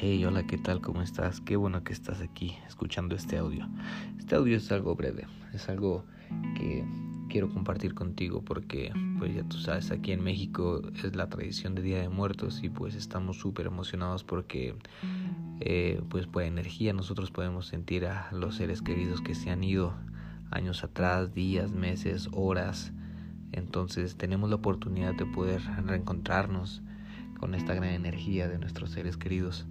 Hey, hola, ¿qué tal? ¿Cómo estás? Qué bueno que estás aquí escuchando este audio. Este audio es algo breve, es algo que quiero compartir contigo porque, pues ya tú sabes, aquí en México es la tradición de Día de Muertos y pues estamos súper emocionados porque, eh, pues por energía nosotros podemos sentir a los seres queridos que se han ido años atrás, días, meses, horas. Entonces tenemos la oportunidad de poder reencontrarnos con esta gran energía de nuestros seres queridos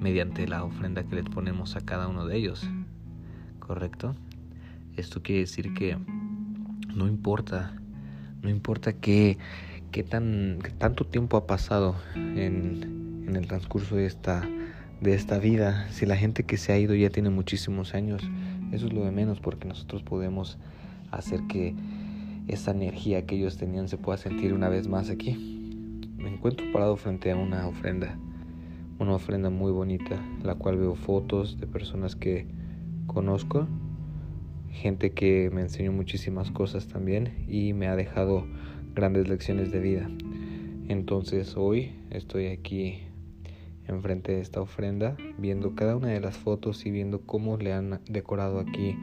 mediante la ofrenda que les ponemos a cada uno de ellos. ¿Correcto? Esto quiere decir que no importa, no importa qué, qué tan, tanto tiempo ha pasado en, en el transcurso de esta, de esta vida, si la gente que se ha ido ya tiene muchísimos años, eso es lo de menos porque nosotros podemos hacer que esa energía que ellos tenían se pueda sentir una vez más aquí. Me encuentro parado frente a una ofrenda una ofrenda muy bonita, la cual veo fotos de personas que conozco, gente que me enseñó muchísimas cosas también y me ha dejado grandes lecciones de vida. Entonces hoy estoy aquí enfrente de esta ofrenda, viendo cada una de las fotos y viendo cómo le han decorado aquí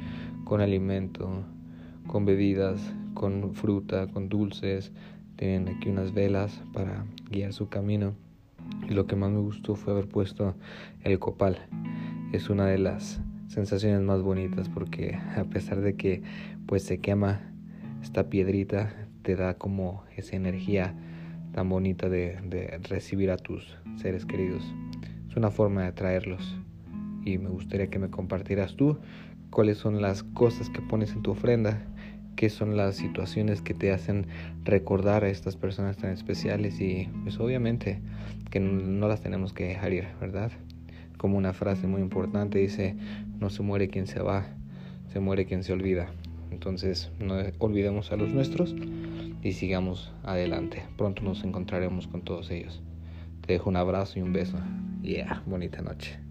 con alimento, con bebidas, con fruta, con dulces. Tienen aquí unas velas para guiar su camino. Y lo que más me gustó fue haber puesto el copal. Es una de las sensaciones más bonitas porque a pesar de que pues se quema esta piedrita, te da como esa energía tan bonita de, de recibir a tus seres queridos. Es una forma de atraerlos y me gustaría que me compartieras tú cuáles son las cosas que pones en tu ofrenda qué son las situaciones que te hacen recordar a estas personas tan especiales y pues obviamente que no las tenemos que dejar ir, ¿verdad? Como una frase muy importante dice, no se muere quien se va, se muere quien se olvida. Entonces no olvidemos a los nuestros y sigamos adelante. Pronto nos encontraremos con todos ellos. Te dejo un abrazo y un beso. Yeah, bonita noche.